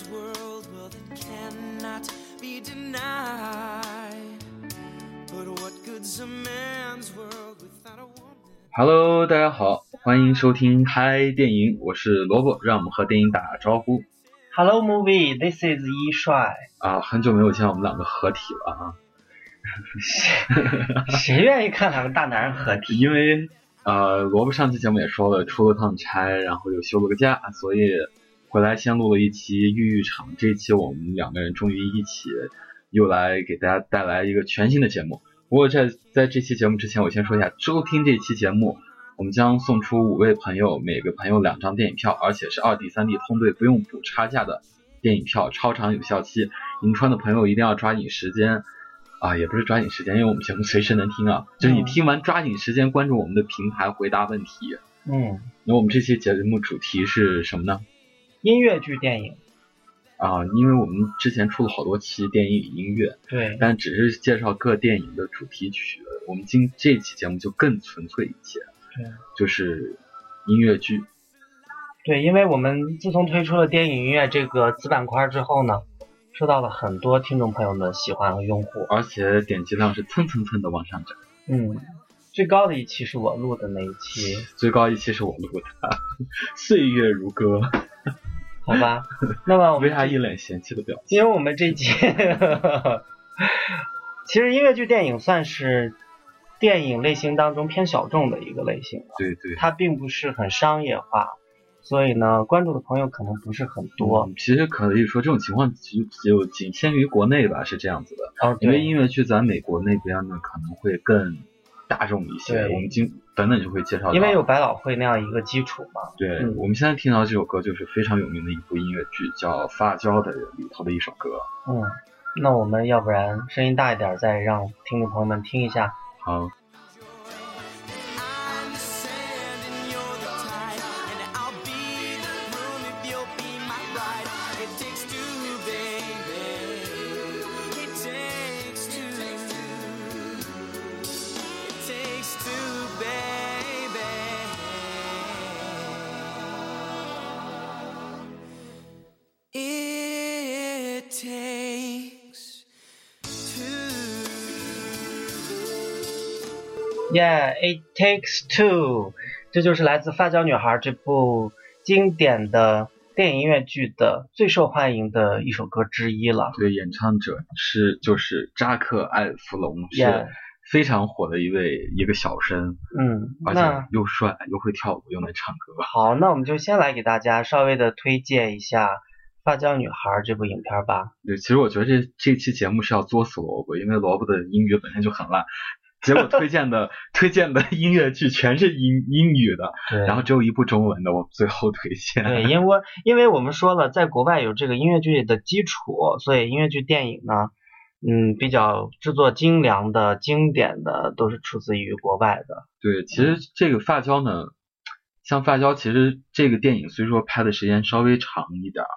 good's a man's world, well, that cannot be denied. But what good's a man's world without a woman? Hello，大家好，欢迎收听嗨电影，我是萝卜，让我们和电影打招呼 Hello movie, this is 一帅。啊！很久没有见我们两个合体了啊，谁愿意看两个大男人合体？因为呃，萝卜上期节目也说了，出了趟差，然后又休了个假，所以回来先录了一期玉玉场。这一期我们两个人终于一起又来给大家带来一个全新的节目。不过在在这期节目之前，我先说一下，收听这期节目，我们将送出五位朋友，每个朋友两张电影票，而且是二 D、三 D 通兑，不用补差价的电影票，超长有效期。银川的朋友一定要抓紧时间啊，也不是抓紧时间，因为我们节目随时能听啊，就是你嗯听完抓紧时间关注我们的平台回答问题。嗯，那我们这期节目主题是什么呢？音乐剧电影。啊，因为我们之前出了好多期电影与音乐，对，但只是介绍各电影的主题曲。我们今这期节目就更纯粹一些，对就是音乐剧。对，因为我们自从推出了电影音乐这个子板块之后呢，受到了很多听众朋友们喜欢和拥护。而且点击量是蹭蹭蹭的往上涨，嗯，最高的一期是我录的那一期，最高一期是我录的，岁月如歌，好吧？那么为啥一脸嫌弃的表情？因为我们这期，其实音乐剧电影算是电影类型当中偏小众的一个类型了，对对，它并不是很商业化，所以呢，关注的朋友可能不是很多。嗯其实可以说这种情况只就仅限于国内吧，是这样子的。哦，因为音乐剧在美国那边呢可能会更大众一些，我们今等等就会介绍到。因为有百老汇那样一个基础嘛。对、嗯我们现在听到这首歌就是非常有名的一部音乐剧，叫《发胶》的里头的一首歌。嗯，那我们要不然声音大一点，再让听众朋友们听一下。好，Yeah, it takes two，这就是来自《发胶女孩》这部经典的电影音乐剧的最受欢迎的一首歌之一了。对，演唱者是就是扎克·艾弗隆，是非常火的一位一个小生，嗯，而且又帅又会跳舞又能唱歌。好，那我们就先来给大家稍微的推荐一下《发胶女孩》这部影片吧。对，其实我觉得这这期节目是要作死萝卜，因为萝卜的英语本身就很烂，结果推荐的推荐的音乐剧全是英英语的，对然后只有一部中文的，我最后推荐。对，因为因为我们说了，在国外有这个音乐剧的基础，所以音乐剧电影呢，嗯，比较制作精良的、经典的都是出自于国外的。对，其实这个发胶呢，像发胶，其实这个电影虽说拍的时间稍微长一点儿，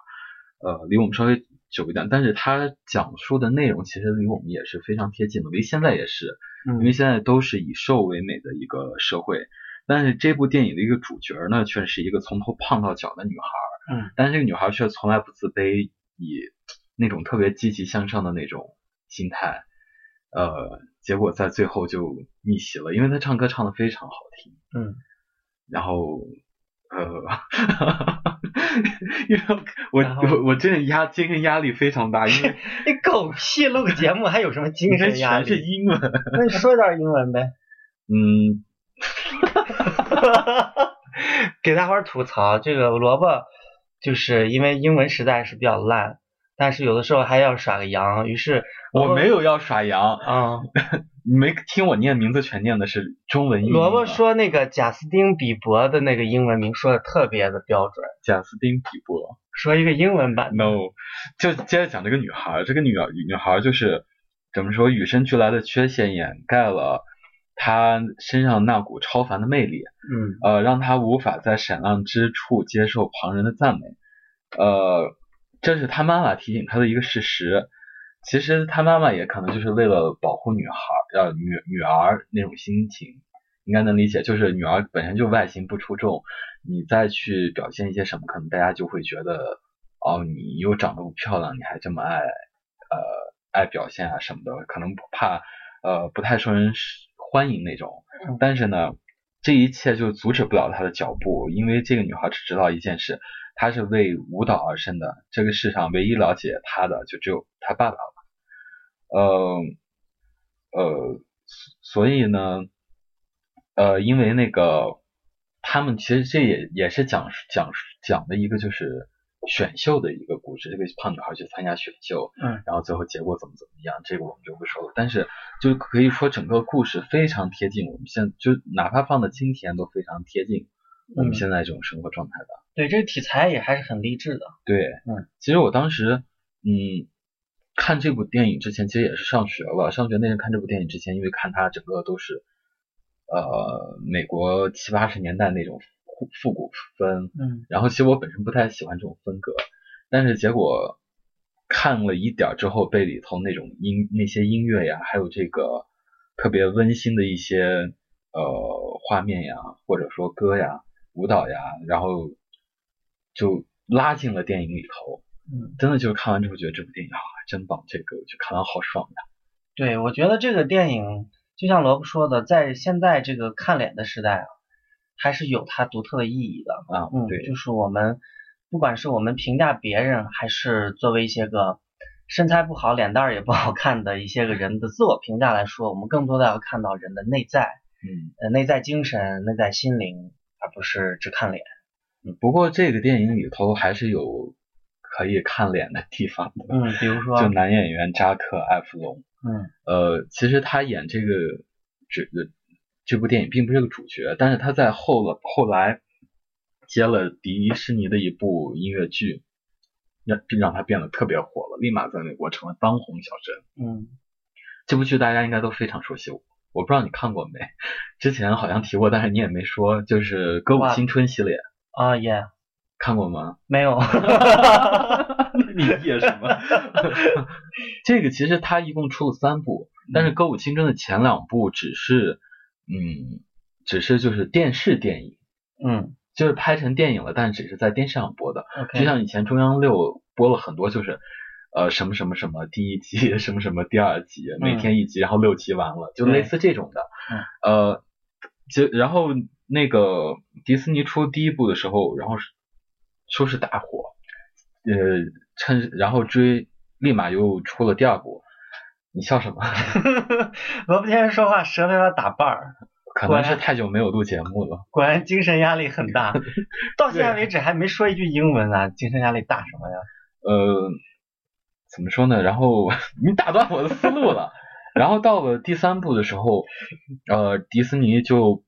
呃，离我们稍微久一点，但是它讲述的内容其实离我们也是非常贴近的，离现在也是，因为嗯，现在都是以瘦为美的一个社会。但是这部电影的一个主角呢，却是一个从头胖到脚的女孩儿，嗯，但是这个女孩儿却从来不自卑，以那种特别积极向上的那种心态，呃，结果在最后就逆袭了，因为她唱歌唱的非常好听。嗯，然后呃，因为我我我真的压精神压力非常大，因为 你狗屁录个节目还有什么精神压力全是？英文。那你说点英文呗，嗯，给大伙儿吐槽这个萝卜，就是因为英文实在是比较烂，但是有的时候还要耍个羊，于是我没有要耍羊，啊。你没听我念名字全念的是中文译名萝卜说那个贾斯汀比伯的那个英文名说的特别的标准，贾斯汀比伯。说一个英文版的。No，就接着讲这个女孩儿，这个女女孩儿就是怎么说，与生俱来的缺陷掩盖了她身上那股超凡的魅力，嗯呃，让她无法在闪亮之处接受旁人的赞美，呃，这是他妈妈提醒他的一个事实。其实他妈妈也可能就是为了保护女孩儿，呃，女女儿那种心情，应该能理解。就是女儿本身就外形不出众，你再去表现一些什么，可能大家就会觉得哦，你又长得不漂亮，你还这么爱呃爱表现啊什么的，可能不怕呃不太受人欢迎那种。嗯但是呢，这一切就阻止不了她的脚步，因为这个女孩只知道一件事，她是为舞蹈而生的。这个世上唯一了解他的就只有他爸爸了。呃呃，所以呢，呃，因为那个他们其实这也也是讲讲讲的一个就是选秀的一个故事，这个胖女孩去参加选秀，嗯，然后最后结果怎么怎么样，这个我们就不说了。但是就可以说整个故事非常贴近我们现就哪怕放到今天都非常贴近我们嗯现在这种生活状态的。对，这个题材也还是很励志的。对，嗯，其实我当时，嗯，看这部电影之前，其实也是上学了。上学那阵看这部电影之前，因为看它整个都是，呃，美国七八十年代那种复复古风，嗯然后其实我本身不太喜欢这种风格，但是结果看了一点儿之后，被里头那种音那些音乐呀，还有这个特别温馨的一些呃画面呀，或者说歌呀、舞蹈呀，然后就拉进了电影里头。嗯，真的就是看完之后觉得这部电影啊真棒，这个就看完好爽呀。对，我觉得这个电影就像罗布说的，在现在这个看脸的时代啊，还是有它独特的意义的。啊，嗯，对，就是我们不管是我们评价别人，还是作为一些个身材不好、脸蛋儿也不好看的一些个人的自我评价来说，我们更多的要看到人的内在，嗯。呃，内在精神、内在心灵，而不是只看脸。嗯不过这个电影里头还是有可以看脸的地方的，嗯，比如说，就男演员扎克·艾弗隆，嗯呃，其实他演这个这这部电影并不是个主角，但是他在后了后来接了迪士尼的一部音乐剧，让让他变得特别火了，立马在美国成了当红小生。嗯这部剧大家应该都非常熟悉，我不知道你看过没？之前好像提过，但是你也没说，就是《歌舞青春》系列，啊耶，看过吗？没有，你演什么？这个其实它一共出了三部，但是《歌舞青春》的前两部只是，嗯，只是就是电视电影，嗯就是拍成电影了，但只是在电视上播的。就像以前中央六播了很多，就是呃什么什么什么第一集，什么什么第二集，每天一集，然后六集完了，就类似这种的。嗯呃，就然后那个迪士尼出第一部的时候，然后说是大火，呃，趁然后追，立马又出了第二部。你笑什么？罗布先生说话舌头要打瓣儿，可能是太久没有录节目了。果然精神压力很大，到现在为止还没说一句英文啊，精神压力大什么呀？呃，怎么说呢？然后 你打断我的思路了。然后到了第三部的时候，呃，迪士尼就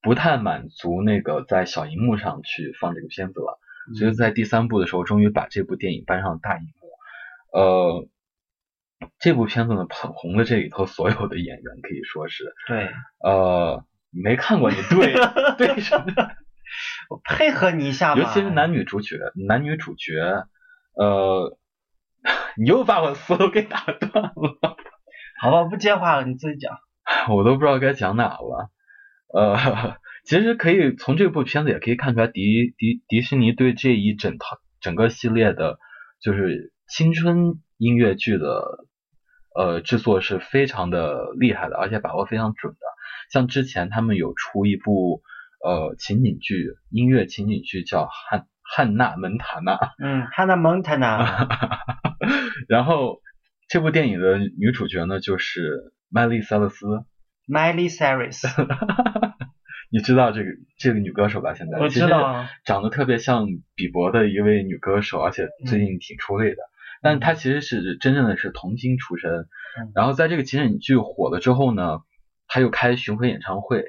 不太满足那个在小荧幕上去放这个片子了，所以在第三部的时候，终于把这部电影搬上了大荧幕。呃，这部片子呢，捧红了这里头所有的演员，可以说是，对，呃，你没看过，你对 对什么？我配合你一下吧。尤其是男女主角，男女主角，呃，你又把我的思路给打断了，好吧，不接话了，你自己讲。我都不知道该讲哪了。呃，其实可以从这部片子也可以看出来迪，迪迪士尼对这一整套整个系列的，就是青春音乐剧的呃制作是非常的厉害的，而且把握非常准的。像之前他们有出一部呃情景剧，音乐情景剧叫汉汉娜蒙塔娜。嗯，Hannah Montana，然后这部电影的女主角呢，就是麦丽塞勒斯，Miley Cyrus，你知道这个这个女歌手吧？现在我知道长得特别像比伯的一位女歌手，而且最近挺出位的。但是她其实是真正的是童星出身，嗯然后在这个情景剧火了之后呢，她又开巡回演唱会，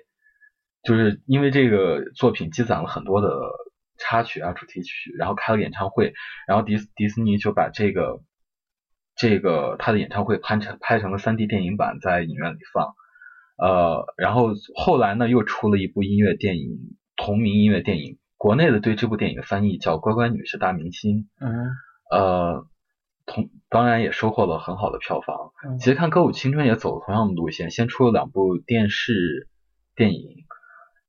就是因为这个作品积攒了很多的插曲啊、主题曲，然后开了演唱会，然后迪斯迪士尼就把这个这个他的演唱会拍成拍成了 3D 电影版，在影院里放。呃，然后后来呢，又出了一部音乐电影，同名音乐电影。国内的对这部电影的翻译叫《乖乖女是大明星》，嗯呃，同当然也收获了很好的票房。嗯其实看《歌舞青春》也走了同样的路线，先出了两部电视电影，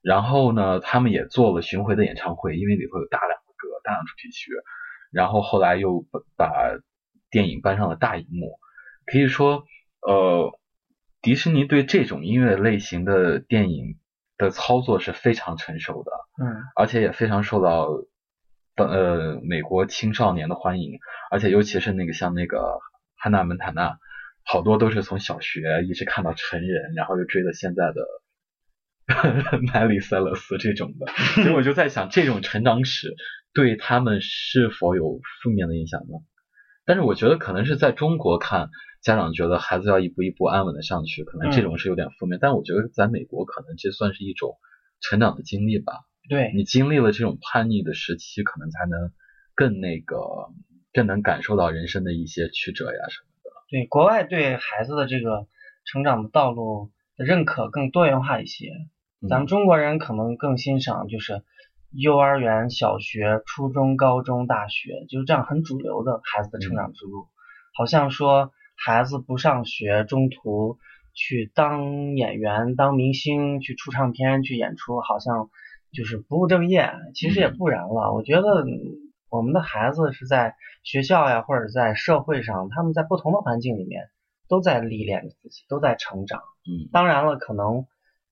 然后呢，他们也做了巡回的演唱会，因为里头有大量的歌、大量主题曲，然后后来又把把电影搬上了大荧幕。可以说，呃，迪士尼对这种音乐类型的电影的操作是非常成熟的，嗯而且也非常受到呃美国青少年的欢迎，而且尤其是那个像那个汉娜蒙塔纳，好多都是从小学一直看到成人，然后又追到现在的 麦里塞勒斯这种的，所以我就在想，这种成长史对他们是否有负面的影响呢？但是我觉得可能是在中国看，家长觉得孩子要一步一步安稳的上去，可能这种是有点负面。但我觉得在美国，可能这算是一种成长的经历吧。对，你经历了这种叛逆的时期，可能才能更那个，更能感受到人生的一些曲折呀什么的。对，国外对孩子的这个成长的道路的认可更多元化一些。嗯咱们中国人可能更欣赏就是幼儿园、小学、初中、高中、大学，就是这样很主流的孩子的成长之路。好像说孩子不上学，中途去当演员、当明星、去出唱片、去演出，好像就是不务正业。其实也不然了，我觉得嗯我们的孩子是在学校呀，或者在社会上，他们在不同的环境里面都在历练着自己，都在成长。嗯当然了，可能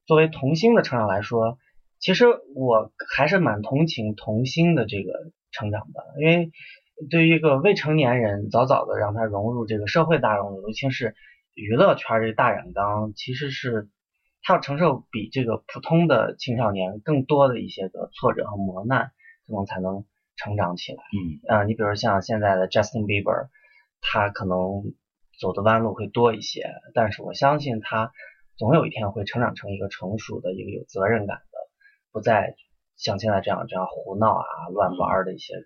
作为童星的成长来说，其实我还是蛮同情童星的这个成长的，因为对于一个未成年人，早早的让他融入这个社会大众，尤其是娱乐圈这大染缸，其实是他要承受比这个普通的青少年更多的一些个挫折和磨难，可能才能成长起来。嗯啊、你比如像现在的 Justin Bieber，他可能走的弯路会多一些，但是我相信他总有一天会成长成一个成熟的、一个有责任感的，不再像现在这样这样胡闹啊、乱玩的一些个。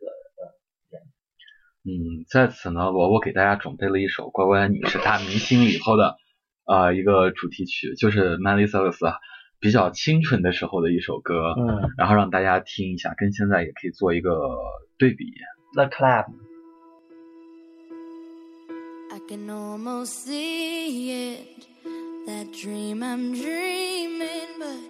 嗯，在此呢，我我给大家准备了一首《乖乖女是大明星》里头的呃一个主题曲，就是 Miley Cyrus 比较清纯的时候的一首歌，嗯然后让大家听一下，跟现在也可以做一个对比。，The Club，I can almost see it. That dream I'm dreaming, but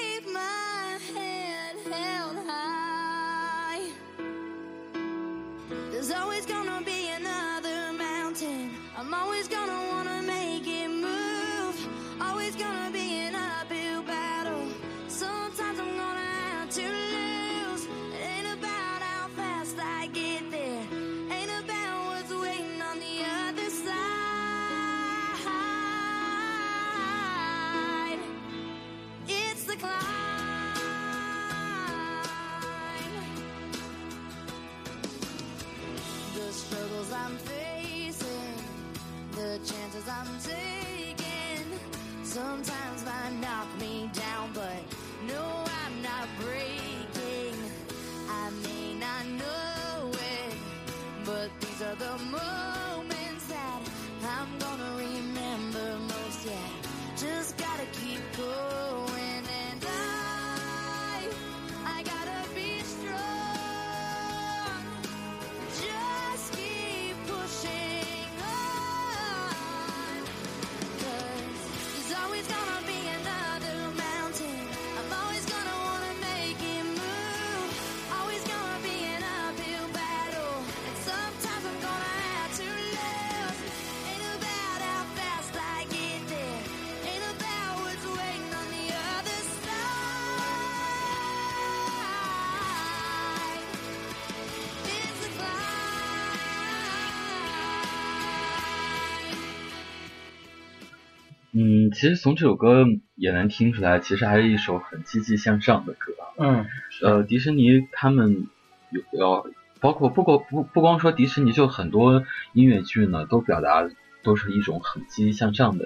嗯，其实从这首歌也能听出来，其实还是一首很积极向上的歌。嗯呃，迪士尼他们有要包括不光不不光说迪士尼，就很多音乐剧呢，都表达都是一种很积极向上的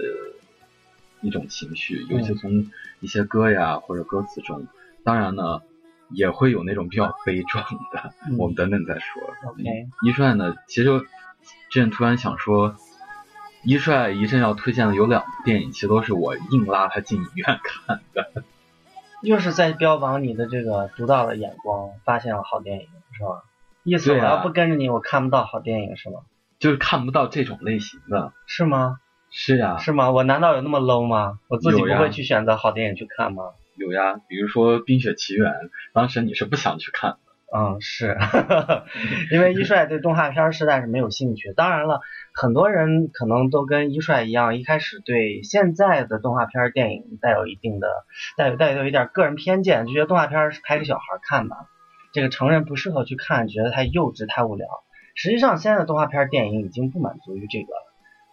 一种情绪，尤其嗯。从一些歌呀或者歌词中，当然呢也会有那种比较悲壮的，嗯。我们等等再说。，OK，一帅呢，其实之前突然想说，一帅一阵要推荐的有两部电影，其实都是我硬拉他进影院看的。又是在标榜你的这个独到的眼光，发现了好电影，是吧？意思我要不跟着你，我看不到好电影是吗？就是看不到这种类型的。是吗？是呀，是吗？我难道有那么 low 吗？我自己不会去选择好电影去看吗？有呀，比如说《冰雪奇缘》，当时你是不想去看的。嗯，是，因为一帅对动画片儿实在是没有兴趣。当然了，很多人可能都跟一帅一样，一开始对现在的动画片儿电影带有一定的带有带有一点个人偏见，就觉得动画片儿是拍给小孩看的，这个成人不适合去看，觉得太幼稚太无聊。实际上，现在的动画片儿电影已经不满足于这个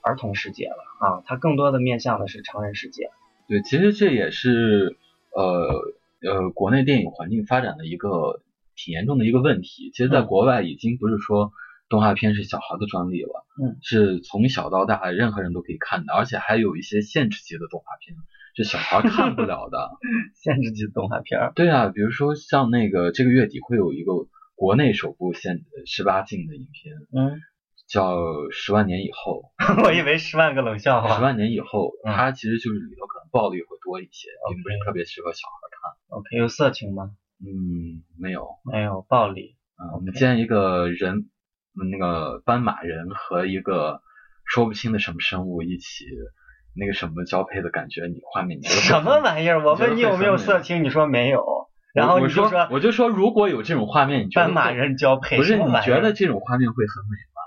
儿童世界了啊，它更多的面向的是成人世界。对，其实这也是呃呃国内电影环境发展的一个挺严重的一个问题。其实，在嗯国外已经不是说动画片是小孩的专利了，嗯，是从小到大任何人都可以看的，而且还有一些限制级的动画片是小孩看不了的。限制级动画片儿，对啊，比如说像那个这个月底会有一个国内首部限十八禁的影片，嗯，叫《十万年以后 》。我以为十万个冷笑话。十万年以后，嗯它其实就是里头可能暴力会多一些，并不是特别适合小孩看。OK，有色情吗？嗯，没有。没有，暴力。嗯，我们见一个人，嗯那个斑马人和一个说不清的什么生物一起那个什么交配的感觉，你画面你什么玩意儿？我问你有没有色情，你说没有，然后你就说我就说如果有这种画面，你觉得斑马人交配，不是你觉得这种画面会很美吗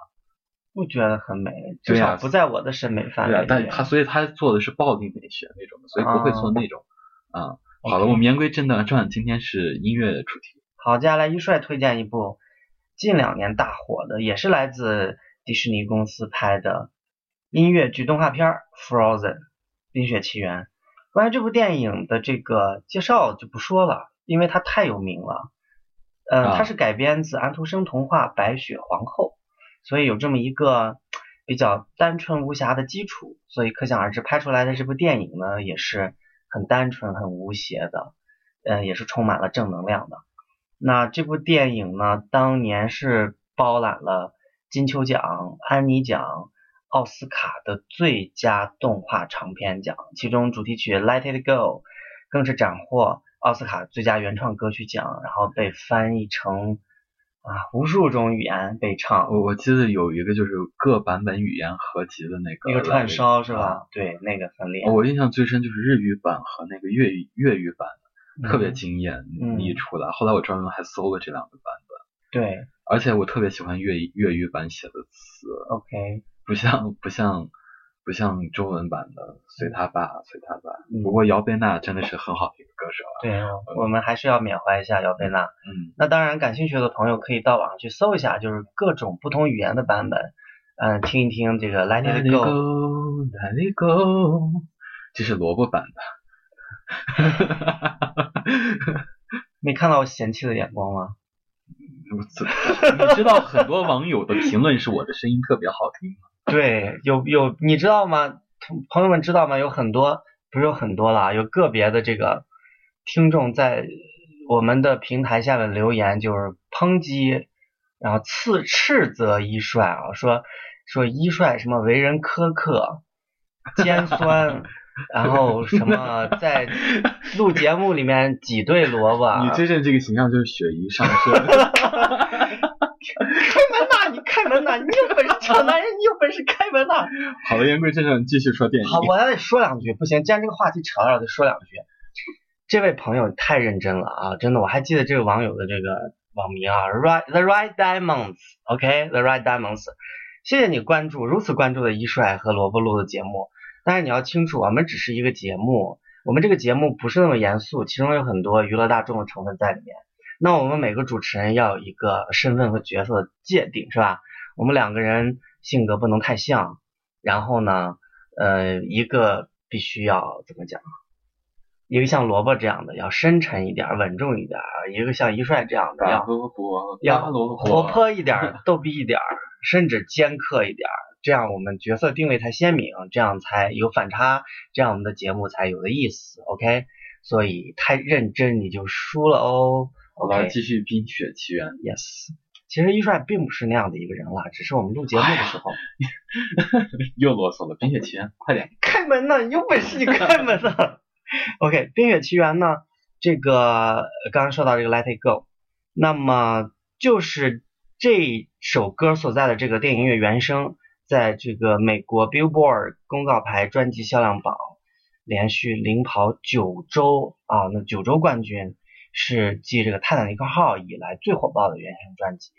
不觉得很美？至少不在我的审美范围里，。对啊但他所以他做的是暴力美学那种的，所以不会做那种啊。好了，我们言归正传，今天是音乐主题。好，接下来一帅推荐一部近两年大火的，也是来自迪士尼公司拍的音乐剧动画片儿《Frozen》冰雪奇缘。关于这部电影的这个介绍就不说了，因为它太有名了。呃，啊它是改编自安徒生童话《白雪皇后》，所以有这么一个比较单纯无瑕的基础，所以可想而知，拍出来的这部电影呢，也是很单纯、很无邪的，呃，也是充满了正能量的。那这部电影呢，当年是包揽了金球奖、安妮奖、奥斯卡的最佳动画长片奖，其中主题曲《Let It Go》更是斩获奥斯卡最佳原创歌曲奖，然后被翻译成啊无数种语言被唱，我我记得有一个就是各版本语言合集的那个一个串烧是啊吧？对，那个很厉害。我印象最深就是日语版和那个粤语粤语版，特别嗯惊艳，嗯一出来。后来我专门还搜了这两个版本，对而且我特别喜欢粤语粤语版写的词，，OK，不像不像不像中文版的随他吧随他吧。嗯不过姚贝娜真的是很好的一个歌手啊。对，我们还是要缅怀一下姚贝娜。嗯，那当然，感兴趣的朋友可以到网上去搜一下，就是各种不同语言的版本，嗯、听一听这个《Let It it Go》。go，Let it go，这是萝卜版的。没看到我嫌弃的眼光吗？我怎你知道很多网友的评论是我的声音特别好听吗？对，有有，你知道吗？同朋友们知道吗？有很多，不是有很多啦，有个别的这个听众在我们的平台下面留言，就是抨击，然后斥斥责一帅啊，说说一帅什么为人苛刻、尖酸，然后什么在录节目里面挤兑萝卜，你真正这个形象就是雪姨上身。开门呐！你开门呐！你有本事抢男人，你有本事开门呐！好了，言归正传，继续说电影。好，我还得说两句，不行，既然这个话题扯到了，得说两句。这位朋友太认真了啊，真的，我还记得这个网友的这个网名啊，right the right diamonds，OK，the、right diamonds，谢谢你关注如此关注的一帅和萝卜录的节目，但是你要清楚，我们只是一个节目，我们这个节目不是那么严肃，其中有很多娱乐大众的成分在里面。那我们每个主持人要有一个身份和角色的界定，是吧？我们两个人性格不能太像，然后呢，呃，一个必须要怎么讲？一个像萝卜这样的要深沉一点、稳重一点；一个像一帅这样的要要活泼一点、逗逼一点，甚至尖刻一点。这样我们角色定位才鲜明，这样才有反差，这样我们的节目才有的意思。OK，所以太认真你就输了哦。好吧，OK，Yes。继续《冰雪奇缘》。Yes，其实一帅并不是那样的一个人啦，只是我们录节目的时候、又啰嗦了，《冰雪奇缘》，快点。开门呐，有本事你开门呐。OK，《冰雪奇缘》呢，这个呃刚刚说到这个《Let It Go》，那么就是这首歌所在的这个电影音乐原声，在这个美国 Billboard 公告牌专辑销量榜连续领跑九周啊，那九周冠军是继这个《泰坦尼克号》以来最火爆的原声专辑。《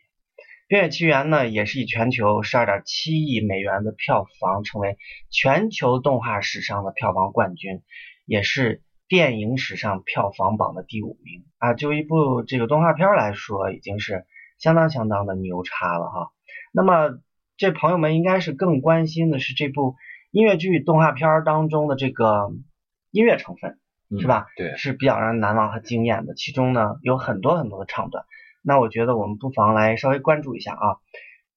冰雪奇缘》呢，也是以全球十二点七亿美元的票房，成为全球动画史上的票房冠军，也是电影史上票房榜的第五名啊！就一部这个动画片来说，已经是相当相当的牛叉了哈。那么，这朋友们应该是更关心的是这部音乐剧动画片当中的这个音乐成分，是吧？对，是比较让人难忘和惊艳的。其中呢，有很多很多的唱段。那我觉得我们不妨来稍微关注一下啊。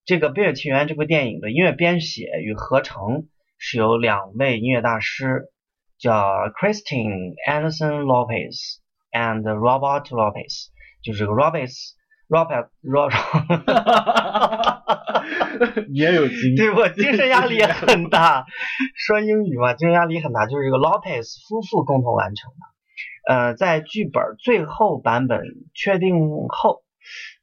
这个《冰雪奇缘》这部电影的音乐编写与合成是由两位音乐大师，叫 Christine Anderson Lopez and Robert Lopez，就是这个 Lopez Robert Robert。你 也有经对我精神压力也很大，说英语嘛，精神压力很大，就是这个 Lopez 夫妇共同完成的。呃，在剧本最后版本确定后，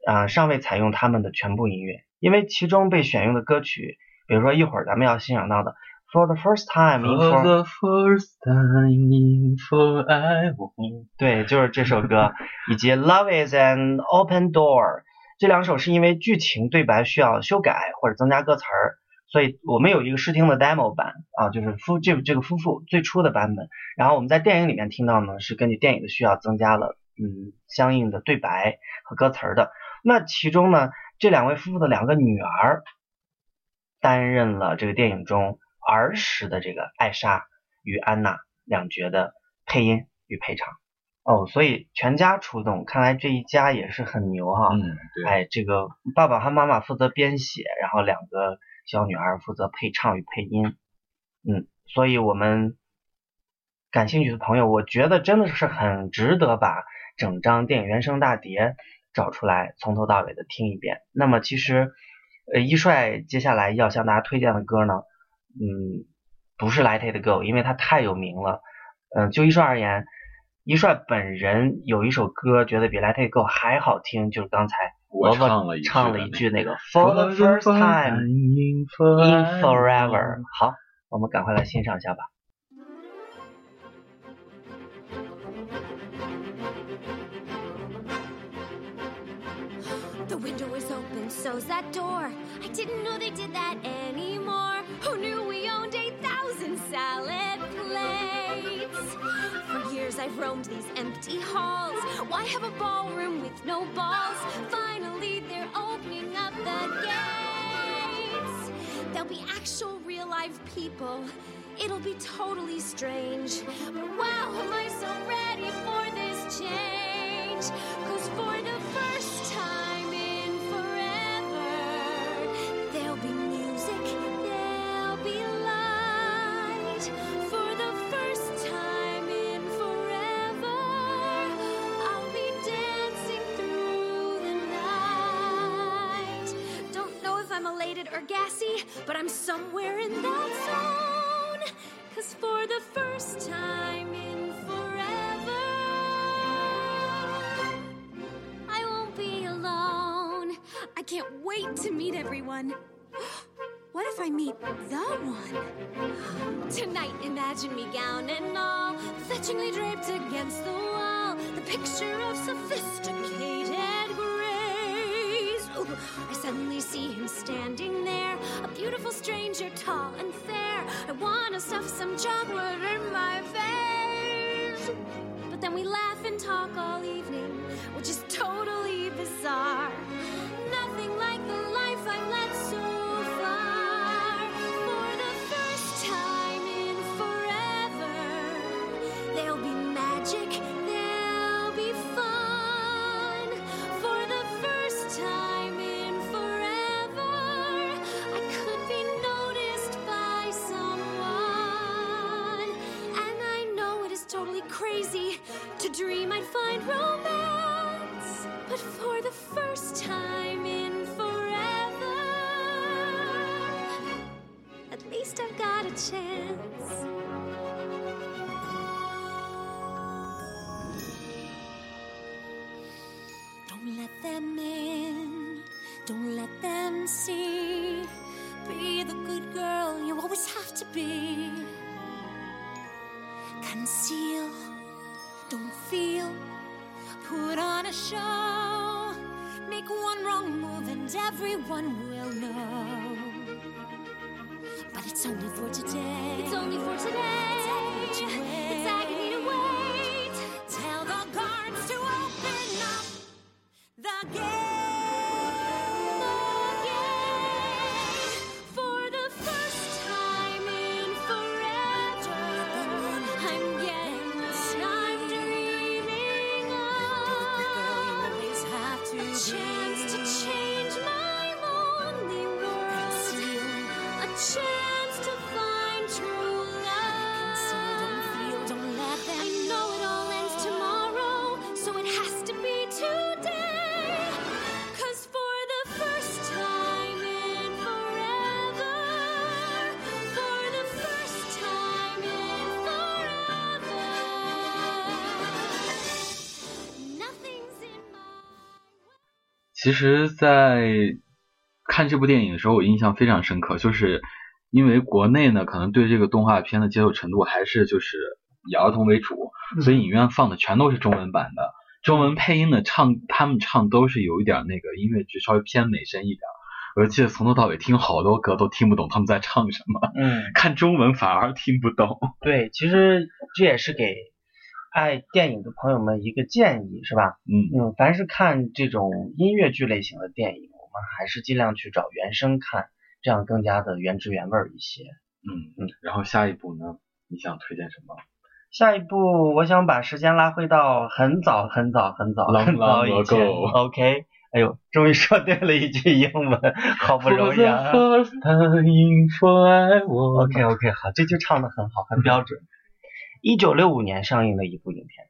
呃，尚未采用他们的全部音乐，因为其中被选用的歌曲，比如说一会儿咱们要欣赏到的《For the First Time in For For》，the first time in forever，对，就是这首歌，以及《Love Is an Open Door》这两首是因为剧情对白需要修改或者增加歌词儿，所以我们有一个试听的 demo 版啊，就是夫这这个夫妇最初的版本，然后我们在电影里面听到呢是根据电影的需要增加了嗯相应的对白和歌词儿的。那其中呢，这两位夫妇的两个女儿担任了这个电影中儿时的这个艾莎与安娜两角的配音与配唱。哦，所以全家出动，看来这一家也是很牛哈。嗯，对，哎，这个爸爸和妈妈负责编写，然后两个小女孩负责配唱与配音。嗯，所以我们感兴趣的朋友，我觉得真的是很值得把整张电影原声大碟找出来，从头到尾的听一遍。那么其实，呃，一帅接下来要向大家推荐的歌呢，嗯，不是《Let It Go》，因为它太有名了。嗯，就一帅而言，一帅本人有一首歌觉得比《Let It Go》还好听，就是刚才我唱了一句唱了一句那个 For the first time in in forever。好，我们赶快来欣赏一下吧。The window is open, so's that door. I didn't know they did that anymore. I've roamed these empty halls. Why have a ballroom with no balls? Finally, they're opening up the gates. There'll be actual real life people. It'll be totally strange. But wow, am I so ready for this change? Cause for the first time in forever, there'll be music, gassy, but I'm somewhere in that zone. Cause for the first time in forever, I won't be alone. I can't wait to meet everyone. What if I meet the one? Tonight, imagine me gown and all, fetchingly draped against the wall. The picture of. Ooh, I suddenly see him standing there, a beautiful stranger, tall and fair. I wanna stuff some chocolate in my face. But then we laugh and talk all evening, which is totally one 其实，在看这部电影的时候，我印象非常深刻，就是因为国内呢，可能对这个动画片的接受程度还是就是以儿童为主，所以影院放的全都是中文版的，中文配音的唱他们唱都是有一点那个音乐剧稍微偏美声一点，我记得从头到尾听好多歌都听不懂他们在唱什么，嗯，看中文反而听不懂。对，其实这也是给爱电影的朋友们一个建议，是吧？嗯嗯，凡是看这种音乐剧类型的电影，我们还是尽量去找原声看，这样更加的原汁原味儿一些。嗯嗯，然后下一步呢，你想推荐什么？下一步，我想把时间拉回到很早很早很早很早以前。OK，哎呦，终于说对了一句英文，好不容易啊。The first time for I was OK OK，好，这句唱的很好，很标准。一九六五年上映的一部影片。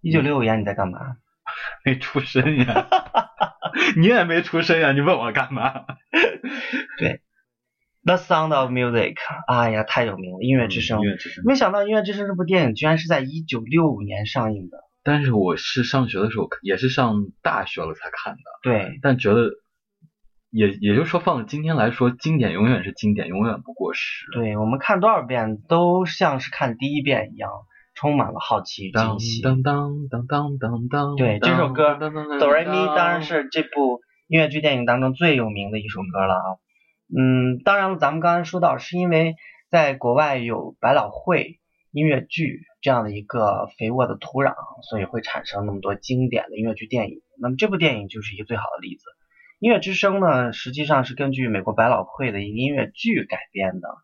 一九六五年你在干嘛？没出生呀，你也没出生呀，你问我干嘛？对 The Sound of Music，哎呀，太有名了，音乐之声。音乐之声。没想到《音乐之声》这部电影居然是在一九六五年上映的。但是我是上学的时候，也是上大学了才看的，对，但觉得也也就是说，放今天来说，经典永远是经典，永远不过时。对我们看多少遍都像是看第一遍一样，充满了好奇与惊喜。当当当当当当。对这首歌当当当哆来咪当然是这部音乐剧电影当中最有名的一首歌了啊。嗯，当然了，咱们刚才说到，是因为在国外有百老汇音乐剧这样的一个肥沃的土壤，所以会产生那么多经典的音乐剧电影。那么这部电影就是一个最好的例子。音乐之声呢，实际上是根据美国百老汇的一个音乐剧改编的。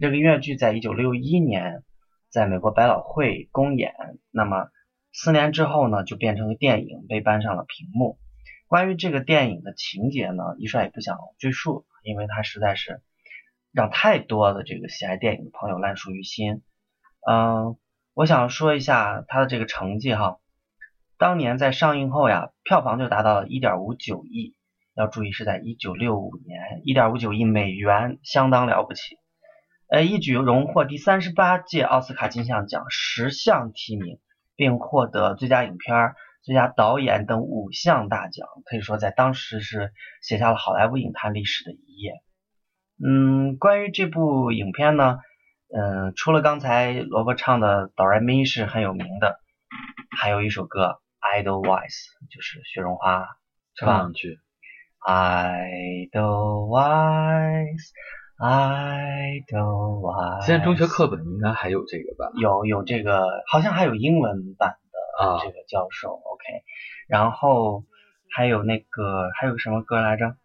这个音乐剧在一九六一年在美国百老汇公演，那么四年之后呢，就变成了电影，被搬上了屏幕。关于这个电影的情节呢，一帅也不想赘述，因为它实在是让太多的这个喜爱电影的朋友烂熟于心。嗯，我想说一下它的这个成绩哈，当年在上映后呀，票房就达到了1.59亿，要注意是在1965年，1.59亿美元，相当了不起。呃，一举荣获第三十八届奥斯卡金像奖十项提名，并获得最佳影片、最佳导演等五项大奖，可以说在当时是写下了好莱坞影坛历史的一页。嗯，关于这部影片呢，嗯，除了刚才萝卜唱的哆来咪是很有名的，还有一首歌《Idlewives》，就是雪绒花，唱两句。？Idlewives。Idlewives。现在中学课本应该还有这个吧？有有这个，好像还有英文版的啊这个教授，OK，然后还有那个还有什么歌来着？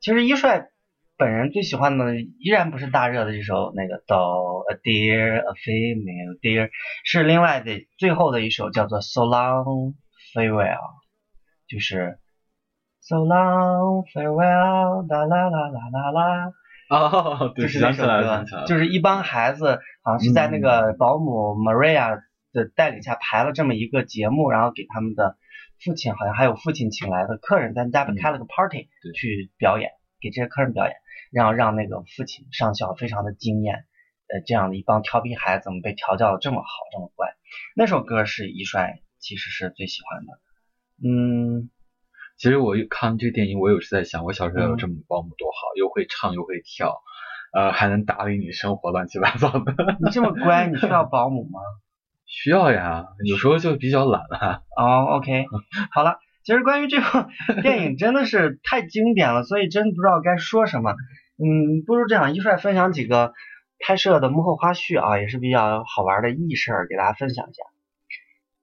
其实一帅本人最喜欢的依然不是大热的这首那个 Do a dear a female dear，是另外的最后的一首叫做 So long farewell，就是 So long farewell，啦啦啦啦啦啦。哦，对，就是那首歌，就是一帮孩子好像是在那个保姆 Maria 的带领下排了这么一个节目，然后给他们的父亲，好像还有父亲请来的客人在家里嗯开了个 party 对去表演，给这些客人表演。然后让那个父亲上校非常的惊艳，呃，这样的一帮调皮孩子怎么被调教的这么好，这么乖？那首歌是一帅其实是最喜欢的，嗯，其实我看这个电影，我有时在想，我小时候有嗯这么保姆多好，又会唱又会跳，呃，还能打理你生活乱七八糟的。你这么乖，你需要 保姆吗？需要呀，有时候就比较懒啊。哦，OK，好了，其实关于这部 电影真的是太经典了，所以真不知道该说什么。嗯，不如这样，一帅分享几个拍摄的幕后花絮啊，也是比较好玩的轶事儿，给大家分享一下。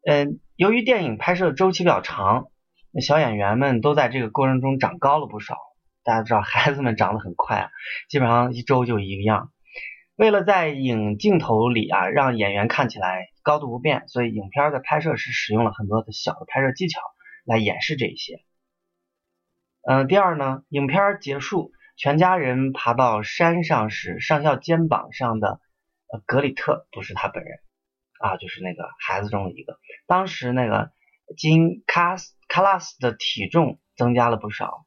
嗯，由于电影拍摄周期比较长，那小演员们都在这个过程中长高了不少。大家知道，孩子们长得很快啊，基本上一周就一个样。为了在影镜头里啊，让演员看起来高度不变，所以影片在拍摄时使用了很多的小的拍摄技巧来演示这一些。嗯、第二呢，影片结束，全家人爬到山上时，上校肩膀上的格里特不是他本人啊，就是那个孩子中的一个。当时那个金卡斯卡拉斯的体重增加了不少。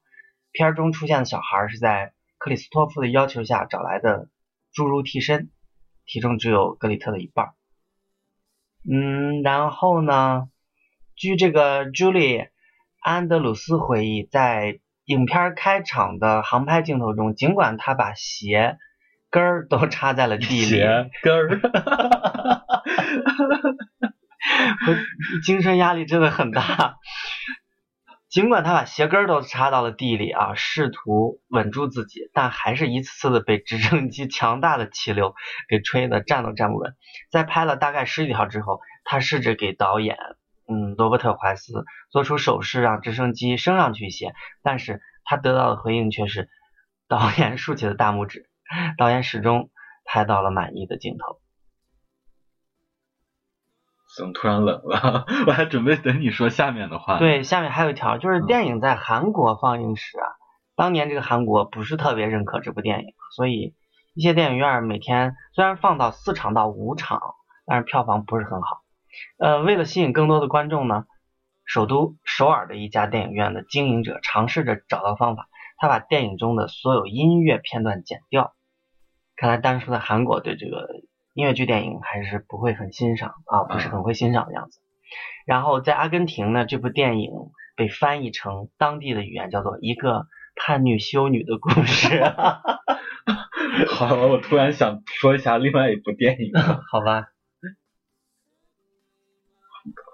片中出现的小孩是在克里斯托夫的要求下找来的侏儒替身，体重只有格里特的一半。嗯，然后呢，据这个朱莉安德鲁斯回忆，在影片开场的航拍镜头中，尽管他把鞋跟儿都插在了地里，鞋跟儿，我 精神压力真的很大。尽管他把鞋跟都插到了地里啊，试图稳住自己，但还是一次次的被直升机强大的气流给吹得站都站不稳。在拍了大概十几条之后，他试着给导演，嗯，罗伯特怀斯做出手势，让直升机升上去一些，但是他得到的回应却是导演竖起了大拇指。导演始终拍到了满意的镜头。怎么突然冷了？我还准备等你说下面的话。，对，下面还有一条，就是电影在韩国放映时啊，当年这个韩国不是特别认可这部电影，所以一些电影院每天虽然放到四场到五场，但是票房不是很好。呃，为了吸引更多的观众呢，首都首尔的一家电影院的经营者尝试着找到方法，他把电影中的所有音乐片段剪掉。看来当初在韩国对这个音乐剧电影还是不会很欣赏啊，不是很会欣赏的样子。然后在阿根廷呢，这部电影被翻译成当地的语言，叫做《一个叛逆修女的故事》好了，我突然想说一下另外一部电影，好吧，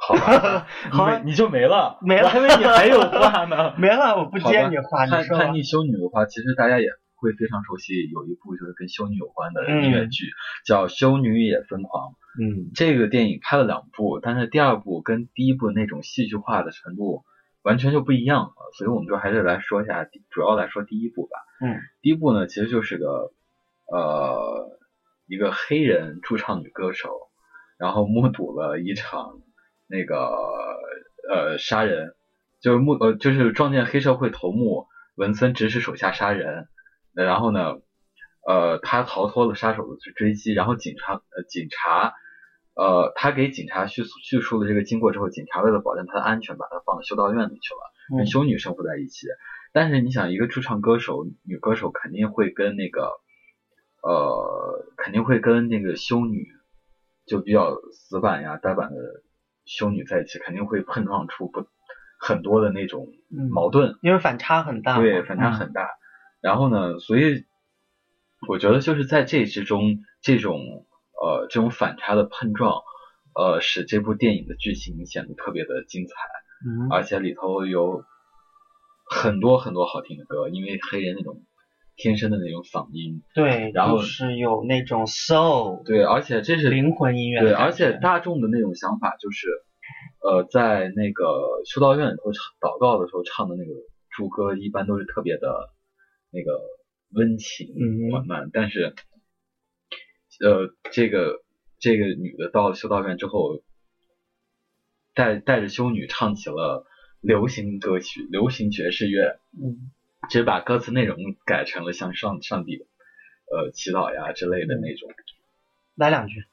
好吧，好吧你你就没了，没了我还以为你还有话呢。没了，我不接你话，你说吧叛叛逆修女的话，其实大家也会非常熟悉，有一部就是跟修女有关的音乐剧，叫《修女也疯狂》。嗯这个电影拍了两部，但是第二部跟第一部那种戏剧化的程度完全就不一样了，所以我们就还是来说一下，主要来说第一部吧。嗯第一部呢，其实就是个呃一个黑人驻唱女歌手，然后目睹了一场那个呃杀人，就是目呃就是撞见黑社会头目文森指使手下杀人，呃然后呢呃他逃脱了杀手的追击，然后警察呃警察呃他给警察叙述叙述了这个经过之后，警察为了保证他的安全，把他放到修道院里去了。跟嗯修女生活在一起。但是你想，一个驻唱歌手，女歌手肯定会跟那个，呃，肯定会跟那个修女，就比较死板呀、呆板的修女在一起，肯定会碰撞出不很多的那种嗯矛盾，因为反差很大，对，反差嗯很大。然后呢，所以我觉得就是在这之中，这种呃这种反差的碰撞，呃，使这部电影的剧情显得特别的精彩。嗯而且里头有很多很多好听的歌，因为黑人那种天生的那种嗓音，对，然后就是有那种 soul 对，而且这是灵魂音乐对，而且大众的那种想法就是，呃，在那个修道院里头唱祷告的时候唱的那个祝歌，一般都是特别的那个温情嗯缓慢，但是，呃，这个这个女的到了修道院之后，带带着修女唱起了流行歌曲、流行爵士乐，嗯。只是把歌词内容改成了向上上帝呃祈祷呀之类的那种。来两句，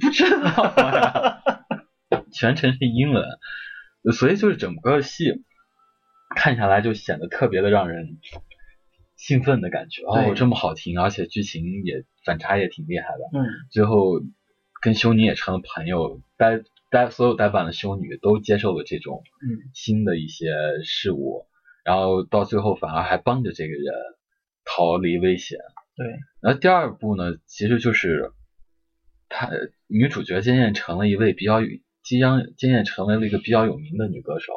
不知道呀，全程是英文，所以就是整个戏看下来就显得特别的让人兴奋的感觉，哦，这么好听，而且剧情也反差也挺厉害的。嗯，最后跟修女也成了朋友，呆呆所有呆板的修女都接受了这种嗯新的一些事物，然后到最后反而还帮着这个人逃离危险。对，然后第二部呢，其实就是她女主角渐渐成了一位比较有，即将渐渐成为了一个比较有名的女歌手，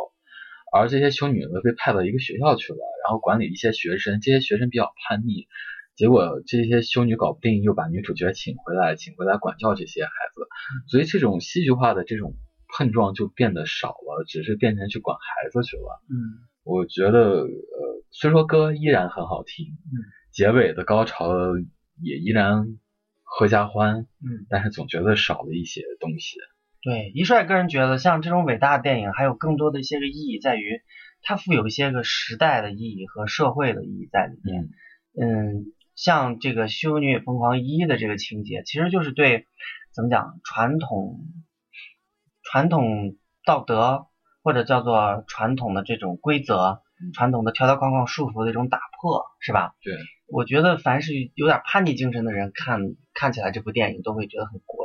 而这些修女呢被派到一个学校去了，然后管理一些学生，这些学生比较叛逆，结果这些修女搞不定，又把女主角请回来，请回来管教这些孩子，所以这种戏剧化的这种碰撞就变得少了，只是变成去管孩子去了。嗯我觉得呃，虽说歌依然很好听，嗯，结尾的高潮也依然合家欢，嗯，但是总觉得少了一些东西。对，一帅个人觉得，像这种伟大的电影，还有更多的一些个意义在于，它富有一些个时代的意义和社会的意义在里面。嗯，像这个《修女也疯狂一》的这个情节，其实就是对怎么讲传统传统道德或者叫做传统的这种规则、传统的条条框框束缚的一种打破，是吧？对，我觉得凡是有点叛逆精神的人看看起来这部电影都会觉得很过瘾。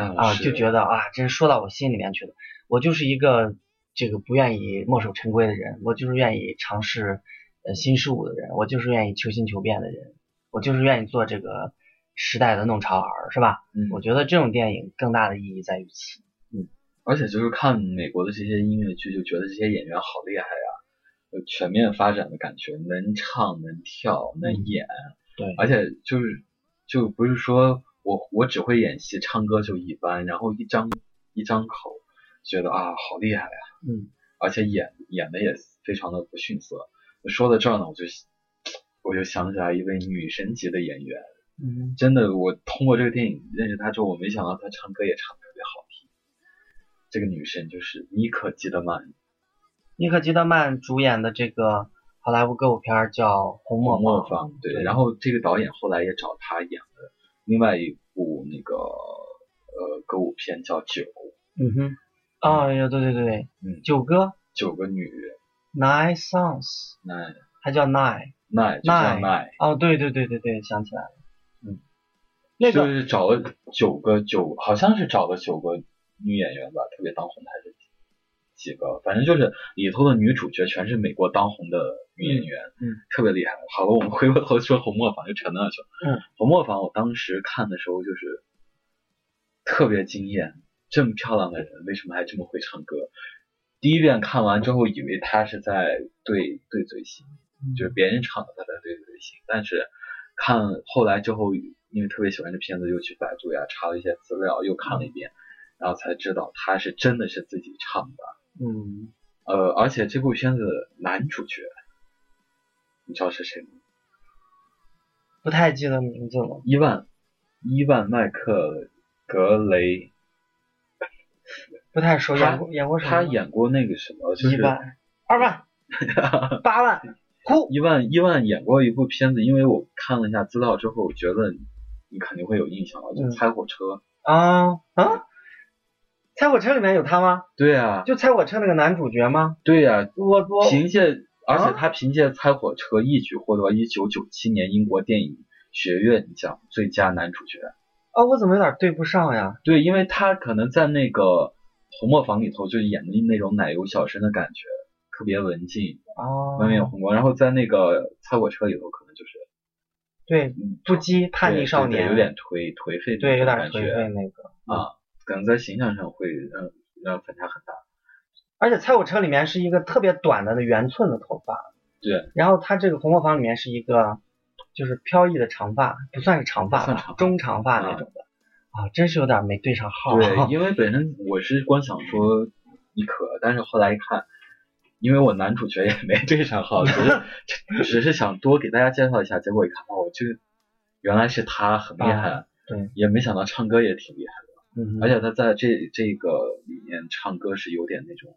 嗯啊，就觉得啊，真是说到我心里面去了。我就是一个这个不愿意墨守成规的人，我就是愿意尝试呃新事物的人，我就是愿意求新求变的人，我就是愿意做这个时代的弄潮儿，是吧？嗯，我觉得这种电影更大的意义在于此。嗯而且就是看美国的这些音乐剧，就觉得这些演员好厉害呀，有全面发展的感觉，能唱能跳能演，对，而且就是就不是说我我只会演戏，唱歌就一般，然后一张一张口，觉得啊好厉害呀，嗯，而且演演的也非常的不逊色。说到这儿呢，我就我就想起来一位女神级的演员，嗯，真的，我通过这个电影认识她之后，我没想到她唱歌也唱得特别好听。这个女神就是妮可基德曼，妮可基德曼主演的这个好莱坞歌舞片儿叫《红磨红磨坊》，对，然后这个导演后来也找她演了另外一部那个呃歌舞片叫《九嗯哼，啊，呀，对对对对，嗯九个九个女人》，Nine Songs，奈还叫 Nine，Nine 就叫 Nine，哦，对对对对对，想起来了，嗯，那就个是找了九个九，好像是找了九个女演员吧，特别当红的还是几个，反正就是里头的女主角全是美国当红的女演员，嗯嗯特别厉害。好了，我们回过头说红磨坊就扯那去了。嗯，红磨坊我当时看的时候就是特别惊艳，这么漂亮的人为什么还这么会唱歌？第一遍看完之后，以为他是在对对嘴型，就是别人唱的他在对嘴型，但是看后来之后，因为特别喜欢这片子，又去百度呀查了一些资料，又看了一遍，然后才知道他是真的是自己唱的。嗯，呃，而且这部片子男主角，你知道是谁吗？不太记得名字了。伊万，伊万麦克格雷，不太熟，他演过演过什么？他演过那个什么，就是一万、二万、八万，呼！伊万伊万演过一部片子，因为我看了一下资料之后，我觉得你肯定会有印象了，就猜火车。啊啊！猜火车里面有他吗？对啊，就猜火车那个男主角吗？对呀、我我凭借，而且啊他凭借《猜火车》一举获得一九九七年英国电影学院奖最佳男主角。啊，我怎么有点对不上呀？对，因为他可能在那个《红磨坊》里头就演的那种奶油小生的感觉，特别文静，哦，外面有红光。然后在那个《猜火车》里头，可能就是对嗯不羁叛逆少年，有点颓颓废的对，有点颓废那个。啊，可能在形象上会让让反差很大。而且猜火车里面是一个特别短的圆寸的头发，对，然后他这个红磨坊里面是一个就是飘逸的长发，不算是长发中长发那种的。啊，真是有点没对上号。对，因为本身我是光想说一可，但是后来一看，因为我男主角也没对上号，只是 只是想多给大家介绍一下，结果一看哦，这个原来是他，很厉害，啊对，也没想到唱歌也挺厉害的，嗯，而且他在这这个里面唱歌是有点那种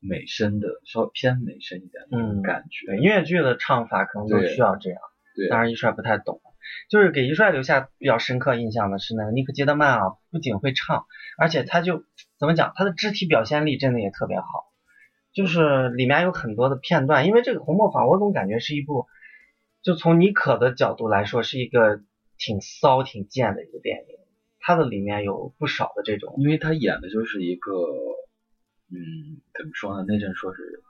美声的，稍微偏美声一点的感觉，对音乐剧的唱法可能就需要这样。对当然一帅不太懂。就是给一帅留下比较深刻印象的是那个尼克基德曼啊，不仅会唱，而且他就怎么讲，他的肢体表现力真的也特别好。就是里面有很多的片段，因为这个《红磨坊》，我总感觉是一部就从妮可的角度来说，是一个挺骚、挺贱的一个电影。它的里面有不少的这种，因为他演的就是一个，嗯，怎么说呢？那阵说是，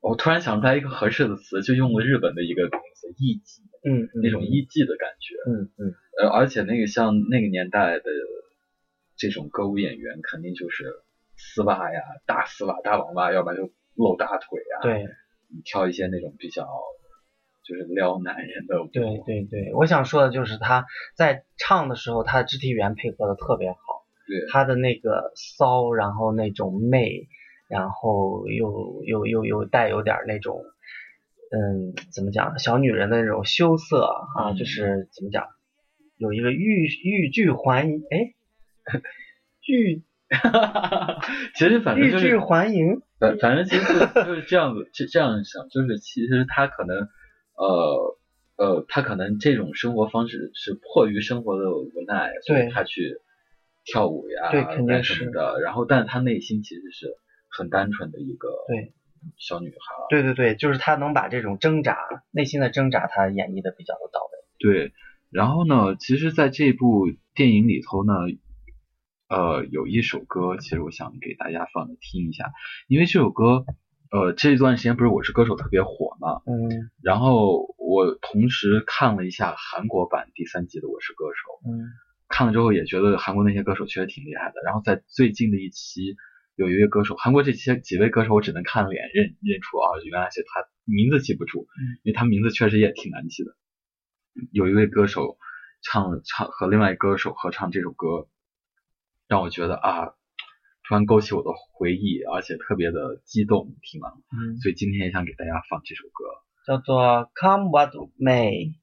我突然想出来一个合适的词，就用了日本的一个名词“艺伎”，嗯，嗯那种艺伎的感觉。嗯嗯，呃，而且那个像那个年代的这种歌舞演员，肯定就是丝袜呀、大丝袜、大网袜，要不然就露大腿呀。，对跳一些那种比较就是撩男人的舞。对对对，我想说的就是他在唱的时候，他的肢体语言配合的特别好，对他的那个骚，然后那种媚，然后又又又又带有点儿那种，嗯，怎么讲？小女人的那种羞涩啊，嗯就是怎么讲，有一个欲欲拒还迎，哎，欲 其实反正欲拒就是还迎，反反正其实就就是这样子，这这样想，就是其实他可能，呃呃，他可能这种生活方式是迫于生活的无奈，所以对他去跳舞呀，对肯定是的。然后，但是她内心其实是很单纯的一个对小女孩。对对对，就是她能把这种挣扎，内心的挣扎，她演绎的比较的到位。对，然后呢，其实在这部电影里头呢，呃，有一首歌，其实我想给大家放着听一下，因为这首歌，呃，这段时间不是《我是歌手》特别火嘛，嗯然后我同时看了一下韩国版第三季的《我是歌手》，嗯看了之后也觉得韩国那些歌手确实挺厉害的。然后在最近的一期，有一位歌手，韩国这些几位歌手我只能看脸认认出啊，原来是他，名字记不住，因为他名字确实也挺难记的。有一位歌手唱了唱和另外一歌手合唱这首歌，让我觉得啊，突然勾起我的回忆，而且特别的激动，听完了。嗯，所以今天也想给大家放这首歌。叫做 Come What May。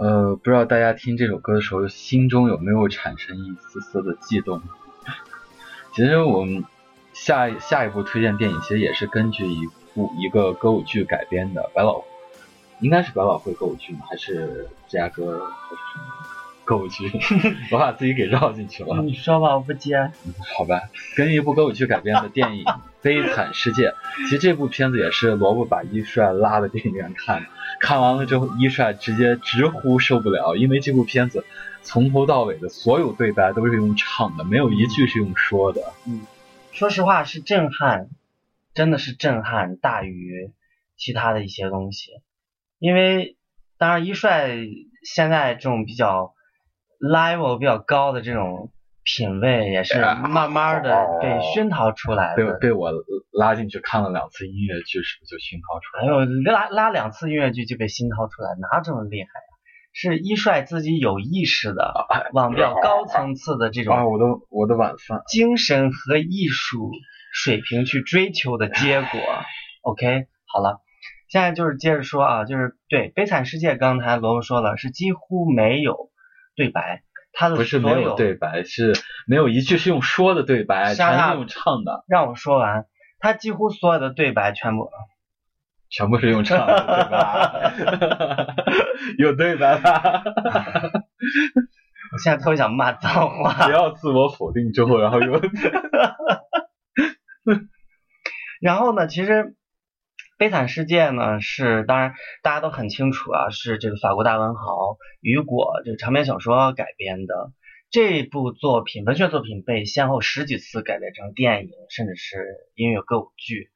呃，不知道大家听这首歌的时候，心中有没有产生一丝丝的悸动？其实我们下下一部推荐电影，其实也是根据一部一个歌舞剧改编的，百老应该是百老汇歌舞剧吗？还是芝加哥还是什么歌舞剧？我把自己给绕进去了。你说吧，我不接。好吧，根据一部歌舞剧改编的电影《悲惨世界》，其实这部片子也是萝卜把一帅拉到电影院看的。看完了之后，一帅直接直呼受不了，因为这部片子从头到尾的所有对白都是用唱的，没有一句是用说的。嗯说实话是震撼，真的是震撼大于其他的一些东西。因为当然一帅现在这种比较 level 比较高的这种品味，也是慢慢的被熏陶出来的。被被我拉进去看了两次音乐剧，是不是就熏陶出来还了？有拉拉两次音乐剧就被熏陶出来，哪这么厉害呀、是一帅自己有意识的往比较高层次的这种啊，种我的我的晚饭，精神和艺术水平去追求的结果。OK，好了，现在就是接着说啊，就是对《悲惨世界》，刚才罗罗说了，是几乎没有对白，他的不是没有对白，是没有一句是用说的对白，全是用唱的，让我说完，他几乎所有的对白全部全部是用唱的，对吧？有对白吧？我现在特别想骂脏话 不。要自我否定之后，然后又然后呢，其实《悲惨世界》呢是，当然大家都很清楚啊，是这个法国大文豪雨果这个长篇小说改编的。这部作品，文学作品被先后十几次改编成电影，甚至是音乐歌舞剧。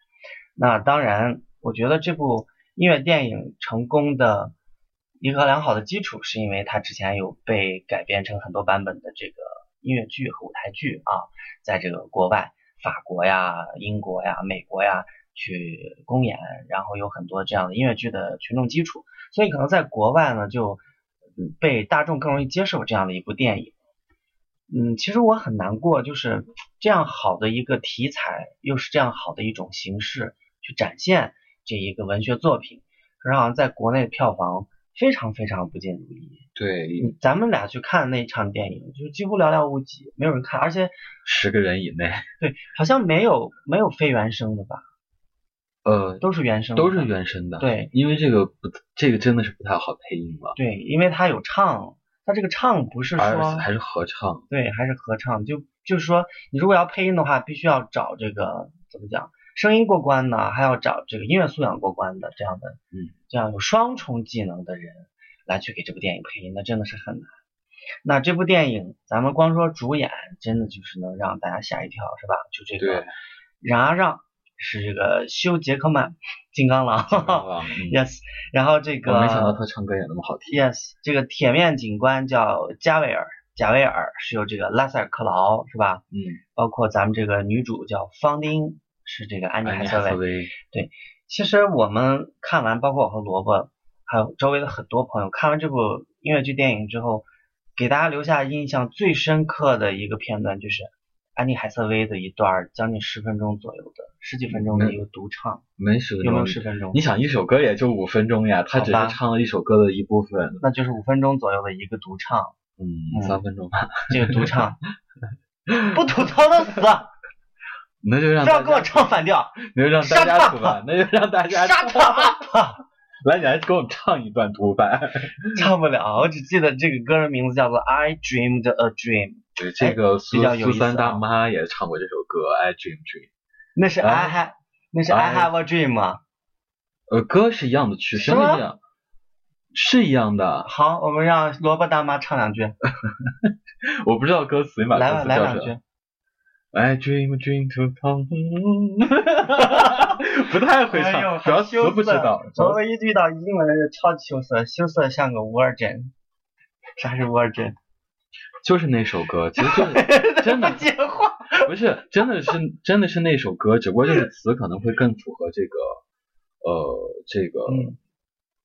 那当然，我觉得这部音乐电影成功的一个良好的基础，是因为它之前有被改编成很多版本的这个音乐剧和舞台剧啊，在这个国外。法国呀、英国呀、美国呀去公演，然后有很多这样的音乐剧的群众基础，所以可能在国外呢就嗯被大众更容易接受这样的一部电影。嗯，其实我很难过，就是这样好的一个题材，又是这样好的一种形式去展现这一个文学作品，可是好像在国内票房非常非常不尽如意。对嗯咱们俩去看那场电影，就几乎寥寥无几，没有人看，而且十个人以内，对，好像没有没有非原声的吧，呃，都是原声，都是原声的。对，因为这个不，这个真的是不太好配音了，对，因为他有唱，他这个唱不是说还是合唱。对，还是合唱，就就是说，你如果要配音的话，必须要找这个怎么讲，声音过关呢，还要找这个音乐素养过关的这样的，嗯，这样有双重技能的人来去给这部电影配音，那真的是很难。那这部电影，咱们光说主演，真的就是能让大家吓一跳，是吧？就这个冉阿让是这个休·杰克曼，金刚狼嗯，yes，然后这个我没想到他唱歌也那么好听。Yes，这个铁面警官叫加维尔，贾维尔是由这个拉塞尔·克劳是吧？嗯，包括咱们这个女主叫方丁，是这个安妮·海瑟薇。海瑟薇，其实我们看完，包括我和萝卜，还有周围的很多朋友，看完这部音乐剧电影之后，给大家留下印象最深刻的一个片段，就是安妮·海瑟薇的一段将近十分钟左右的十几分钟的一个独唱，没十分有没有。十分钟？你想一首歌也就五分钟呀，他只是唱了一首歌的一部分，那就是五分钟左右的一个独唱。嗯，嗯三分钟吧。这个独唱，不吐槽的死，那就让不要跟我，唱反调。那就让大家吐吧，那就让大家 Shut 吐 up！来，你还给我们唱一段独白。唱不了，我只记得这个歌的名字叫做《I Dreamed a Dream》，对，这个苏苏三大妈也唱过这首歌《I Dream Dream》。那是 I 啊 have，那是 I have a dream 啊。呃，歌是一样的，曲声是一样，是一样的。好，我们让萝卜大妈唱两句，我不知道歌词，你把来吧，歌词来两句叫什么。。I dream a dream to come，不太会唱，主要词羞涩不知道。主要萝卜一遇到英文就超级羞涩，羞涩像个 virgin。啥是 virgin？就是那首歌，其实就是真的不 接话。不是，真的是真的是那首歌，只不过这个词可能会更符合这个呃这个、嗯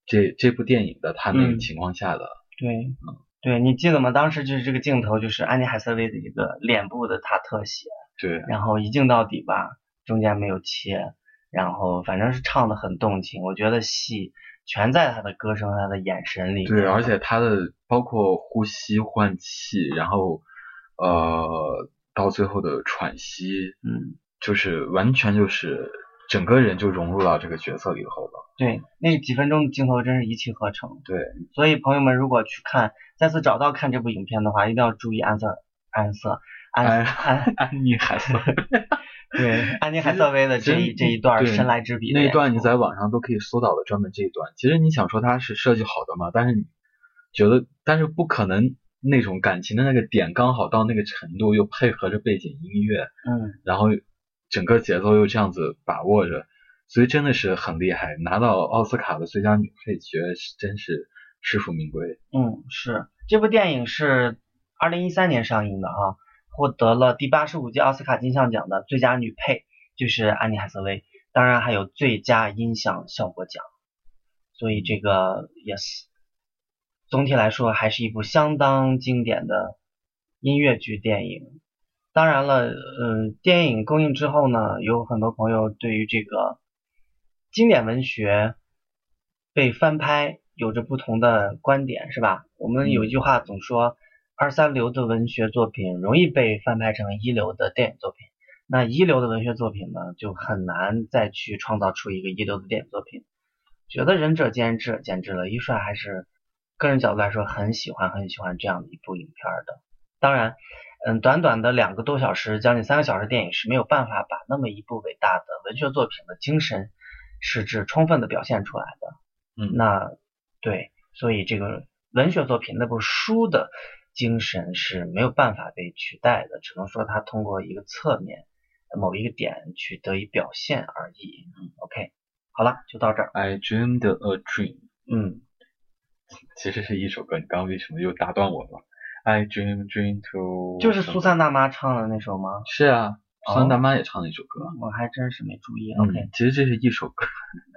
这这部电影的它那个嗯情况下的。对，对你记得吗？当时就是这个镜头，就是安妮海瑟薇的一个脸部的她特写。对，然后一镜到底吧，中间没有切，然后反正是唱的很动情。我觉得戏全在他的歌声、他的眼神里。对，而且他的包括呼吸、换气，然后呃到最后的喘息，嗯，就是完全就是整个人就融入到这个角色里头了。对，那几分钟的镜头真是一气呵成。对，所以朋友们如果去看，再次找到看这部影片的话，一定要注意安色安瑟 安安安安妮海瑟 对安妮海瑟薇的这一这一段对神来之笔那一段你在网上都可以搜到的，专门这一段。其实你想说它是设计好的嘛，但是你觉得，但是不可能那种感情的那个点刚好到那个程度，又配合着背景音乐，嗯然后整个节奏又这样子把握着，所以真的是很厉害。拿到奥斯卡的最佳女配角是真是实属名归。嗯是这部电影是二零一三年上映的哈，获得了第八十五届奥斯卡金像奖的最佳女配，就是安妮海瑟薇，当然还有最佳音响效果奖。所以这个 yes，总体来说还是一部相当经典的音乐剧电影。当然了，嗯，电影公映之后呢，有很多朋友对于这个经典文学被翻拍有着不同的观点，是吧？我们有一句话总说，二三流的文学作品容易被翻拍成一流的电影作品，那一流的文学作品呢，就很难再去创造出一个一流的电影作品。觉得仁者见仁，智者见智了。一帅还是个人角度来说，很喜欢很喜欢这样的一部影片儿的。当然，嗯，短短的两个多小时，将近三个小时电影是没有办法把那么一部伟大的文学作品的精神实质充分的表现出来的。嗯那对，所以这个文学作品那部书的精神是没有办法被取代的，只能说它通过一个侧面某一个点去得以表现而已。嗯，OK，好了，就到这儿。I dreamed a dream，嗯，其实是一首歌，你刚刚为什么又打断我了？I dream dream to 就是苏珊大妈唱的那首吗？是啊，苏珊大妈也唱了一首歌。我还真是没注意。嗯 OK，其实这是一首歌。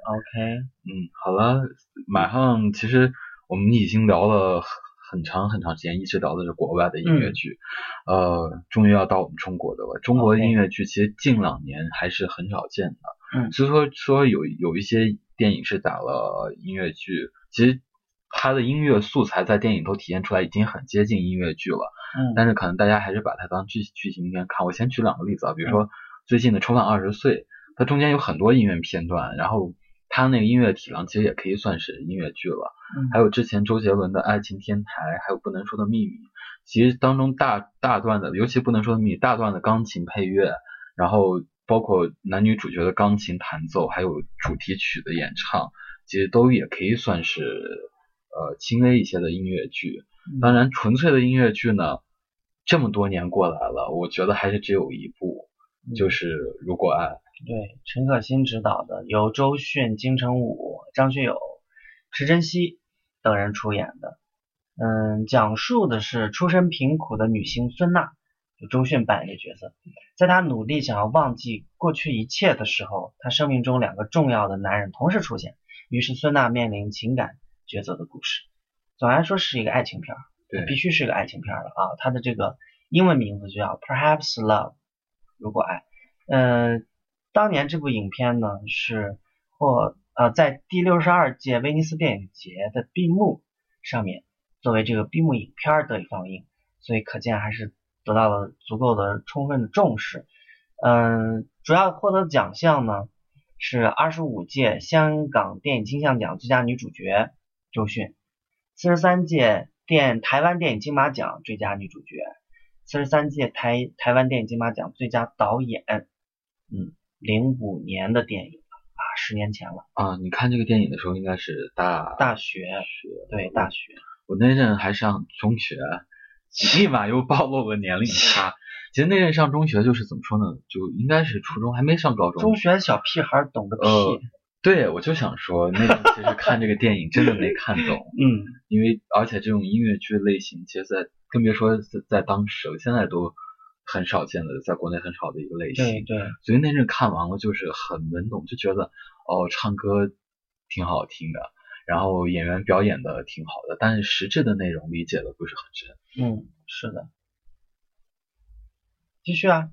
OK，嗯，好了，马上其实我们已经聊了很很长很长时间，一直聊的是国外的音乐剧，呃，终于要到我们中国的了。中国的音乐剧其实近两年还是很少见的，嗯所以说说有有一些电影是打了音乐剧，其实它的音乐素材在电影都体现出来，已经很接近音乐剧了。嗯但是可能大家还是把它当剧剧情片看。我先举两个例子啊，比如说最近的《重返二十岁》，它中间有很多音乐片段，然后它那个音乐体量其实也可以算是音乐剧了。嗯还有之前周杰伦的《爱情天台》，还有《不能说的秘密》，其实当中大大段的，尤其《不能说的秘密》大段的钢琴配乐，然后包括男女主角的钢琴弹奏，还有主题曲的演唱，其实都也可以算是呃轻微一些的音乐剧。当然，纯粹的音乐剧呢，这么多年过来了，我觉得还是只有一部，就是《如果爱》。对，陈可辛执导的，由周迅、金城武、张学友、池珍熙等人出演的。嗯，讲述的是出身贫苦的女星孙娜，就周迅扮演的角色，在她努力想要忘记过去一切的时候，她生命中两个重要的男人同时出现，于是孙娜面临情感抉择的故事。总的来说是一个爱情片儿，对必须是一个爱情片儿了啊！它的这个英文名字就叫 Perhaps Love，如果爱。嗯、当年这部影片呢是获呃在第六十二届威尼斯电影节的闭幕上面作为这个闭幕影片得以放映，所以可见还是得到了足够的充分的重视。嗯，主要获得奖项呢是二十五届香港电影金像奖最佳女主角周迅，四十三届电台湾电影金马奖最佳女主角，四十三届台台湾电影金马奖最佳导演。嗯，零五年的电影啊，十年前了。啊，你看这个电影的时候应该是大大学，对大学，我那阵还上中学，立马又暴露了年龄差。其实那阵上中学就是怎么说呢，就应该是初中，还没上高中。中学小屁孩懂个屁。呃对，我就想说，那阵其实看这个电影真的没看懂，嗯，因为而且这种音乐剧类型，其实在更别说在在当时了，现在都很少见的，在国内很少的一个类型。对对，所以那阵看完了就是很懵懂，就觉得哦，唱歌挺好听的，然后演员表演的挺好的，但是实质的内容理解的不是很深。嗯，是的。继续啊，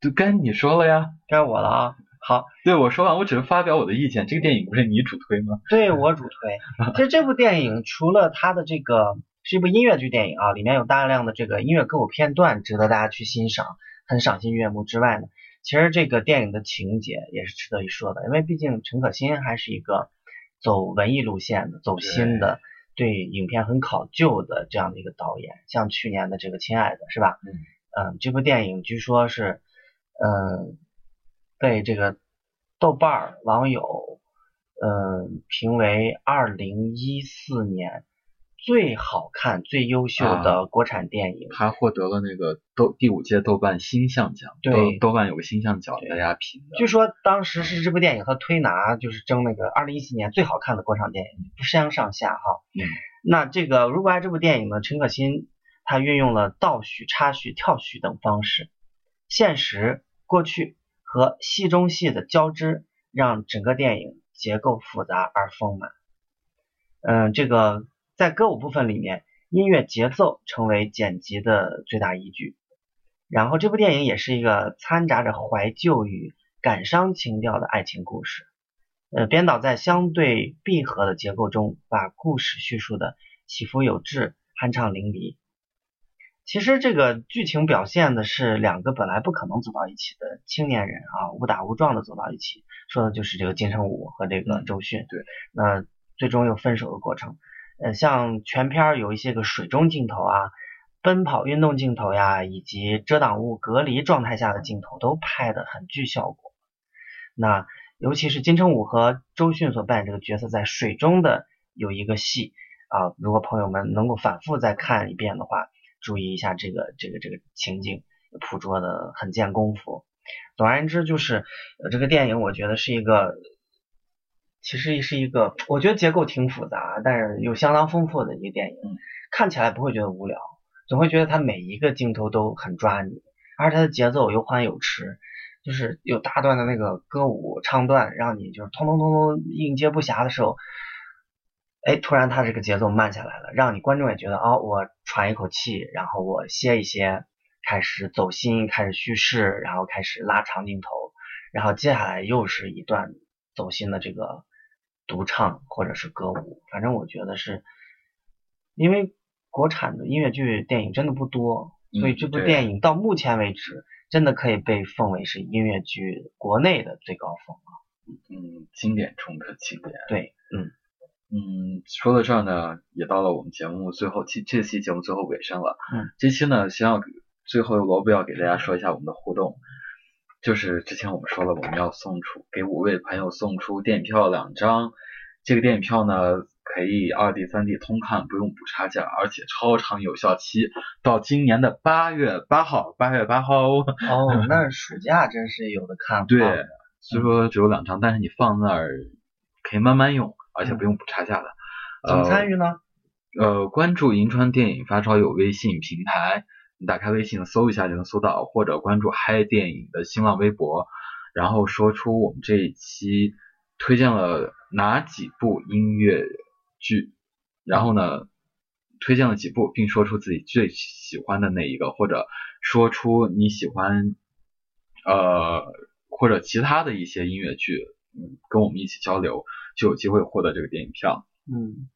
就该你说了呀，该我了啊。好，对我说完，我只是发表我的意见。这个电影不是你主推吗？对我主推。其实这部电影除了它的这个是一部音乐剧电影啊，里面有大量的这个音乐歌舞片段值得大家去欣赏，很赏心悦目之外呢，其实这个电影的情节也是值得一说的，因为毕竟陈可辛还是一个走文艺路线的、走心的。对影片很考究的这样的一个导演，像去年的这个《亲爱的》是吧？嗯嗯，这部电影据说是，嗯，被这个豆瓣儿网友，嗯，评为二零一四年最好看、最优秀的国产电影。他获得了那个豆第五届豆瓣星象奖，对，豆瓣有个星象奖，大家评的。据说当时是这部电影和推拿就是争那个二零一四年最好看的国产电影，不相上下哈。嗯。那这个如果爱这部电影呢，陈可辛他运用了倒叙、插叙、跳叙等方式，现实、过去和戏中戏的交织，让整个电影结构复杂而丰满。嗯，这个在歌舞部分里面，音乐节奏成为剪辑的最大依据。然后这部电影也是一个掺杂着怀旧与感伤情调的爱情故事。呃，编导在相对闭合的结构中，把故事叙述的起伏有致、酣畅淋漓。其实这个剧情表现的是两个本来不可能走到一起的青年人啊，误打误撞的走到一起，说的就是这个金城武和这个周迅。对，那最终又分手的过程。呃，像全片有一些个水中镜头啊、奔跑运动镜头呀，以及遮挡物隔离状态下的镜头，都拍得很具效果。那。尤其是金城武和周迅所扮演这个角色在水中的有一个戏啊，如果朋友们能够反复再看一遍的话，注意一下这个这个这个情景，捕捉的很见功夫。总而言之，就是呃这个电影我觉得是一个，其实是一个，我觉得结构挺复杂，但是有相当丰富的一个电影，看起来不会觉得无聊，总会觉得它每一个镜头都很抓你，而它的节奏有缓有迟。就是有大段的那个歌舞唱段，让你就是通通通通应接不暇的时候，哎，突然它这个节奏慢下来了，让你观众也觉得哦，我喘一口气，然后我歇一歇，开始走心，开始叙事，然后开始拉长镜头，然后接下来又是一段走心的这个独唱或者是歌舞，反正我觉得是，因为国产的音乐剧电影真的不多，所以这部电影到目前为止。真的可以被奉为是音乐剧国内的最高峰啊！嗯，经典中的经典。对，嗯嗯，说到这儿呢，也到了我们节目最后期，这期节目最后尾声了。嗯，这期呢，先要最后罗布要给大家说一下我们的互动，就是之前我们说了，我们要送出给五位朋友送出电影票两张，这个电影票呢。可以二 D、三 D 通看，不用补差价，而且超长有效期，到今年的八月八号。八月八号哦，哦，那暑假真是有的看。对，虽说只有两张，但是你放那儿可以慢慢用，而且不用补差价的。怎么参与呢？呃，关注银川电影发烧友微信平台，你打开微信搜一下就能搜到，或者关注嗨电影的新浪微博，然后说出我们这一期推荐了哪几部音乐。剧，然后呢，推荐了几部，并说出自己最喜欢的那一个，或者说出你喜欢，呃，或者其他的一些音乐剧，嗯，跟我们一起交流，就有机会获得这个电影票。嗯，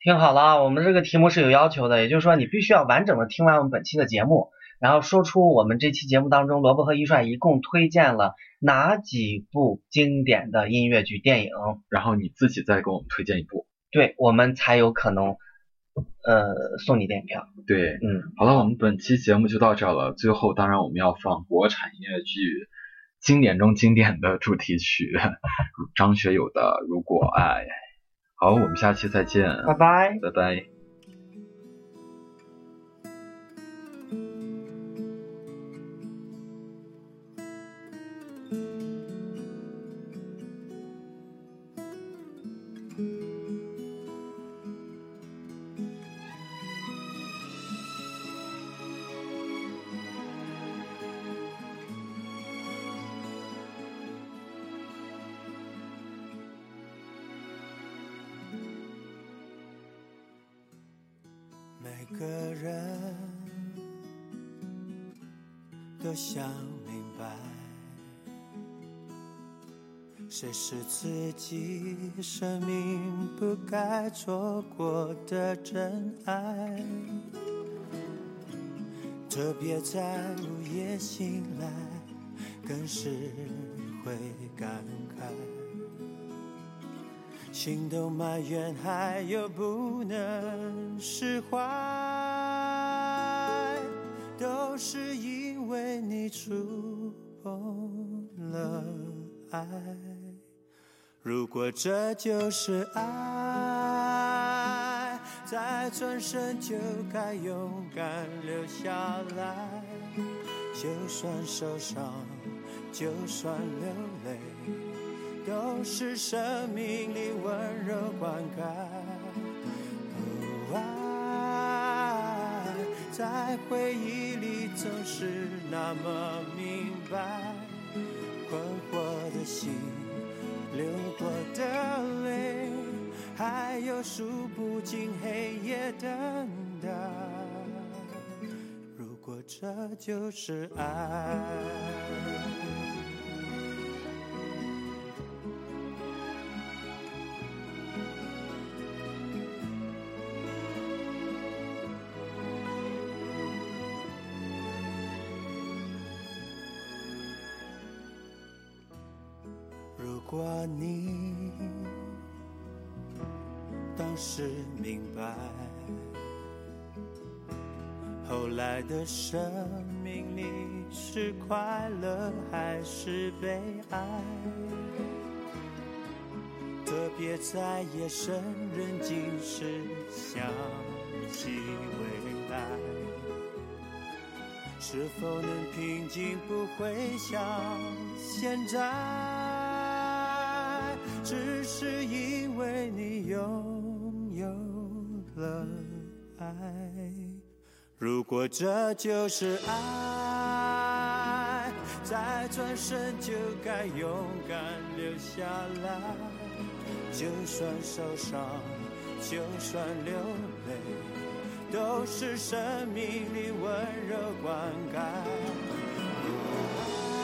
听好了，我们这个题目是有要求的，也就是说你必须要完整的听完我们本期的节目，然后说出我们这期节目当中，萝卜和一帅一共推荐了哪几部经典的音乐剧电影，然后你自己再给我们推荐一部。对我们才有可能，呃，送你电影票。对，嗯，好了，我们本期节目就到这了。最后，当然我们要放国产音乐剧经典中经典的主题曲，张学友的《如果爱》。好，我们下期再见，拜拜，拜拜。错过的真爱？特别在午夜醒来，更是会感慨，心都埋怨，还有不能释怀，都是因为你触碰了爱。如果这就是爱，再转身就该勇敢留下来。就算受伤，就算流泪，都是生命里温柔灌溉。哦，爱在回忆里总是那么明白，困惑的心。数不尽黑夜等待。如果这就是爱，快乐还是悲哀？特别在夜深人静时想起未来，是否能平静？不会像现在。只是因为你拥有了爱。如果这就是爱，再转身就该勇敢留下来。就算受伤，就算流泪，都是生命里温柔灌溉。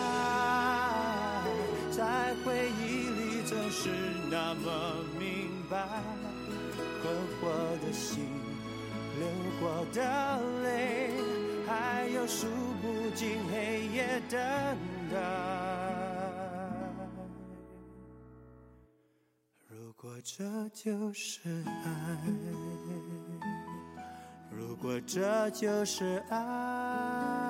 爱在回忆里总是那么明白，困惑的心，流过的泪，还有数不尽黑夜等待。如果这就是爱，如果这就是爱。